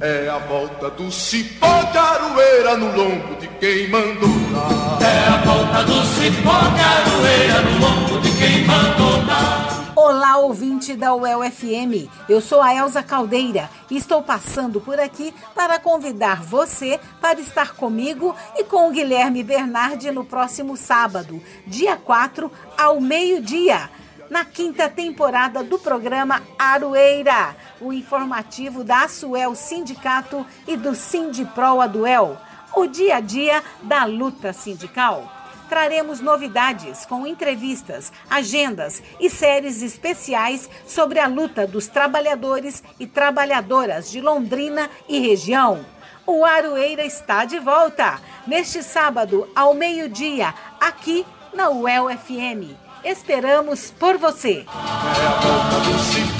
É a volta do cipó de aroeira no lombo de quem mandou dar. É a volta do cipó de aroeira no lombo de quem mandou dar. Olá, ouvinte da UEL FM. Eu sou a Elza Caldeira e estou passando por aqui para convidar você para estar comigo e com o Guilherme Bernardi no próximo sábado, dia 4, ao meio-dia na quinta temporada do programa Aroeira, o informativo da Asuel Sindicato e do Sindipro Aduel, o dia a dia da luta sindical. Traremos novidades com entrevistas, agendas e séries especiais sobre a luta dos trabalhadores e trabalhadoras de Londrina e região. O Aroeira está de volta neste sábado ao meio-dia, aqui na UEL FM. Esperamos por você. É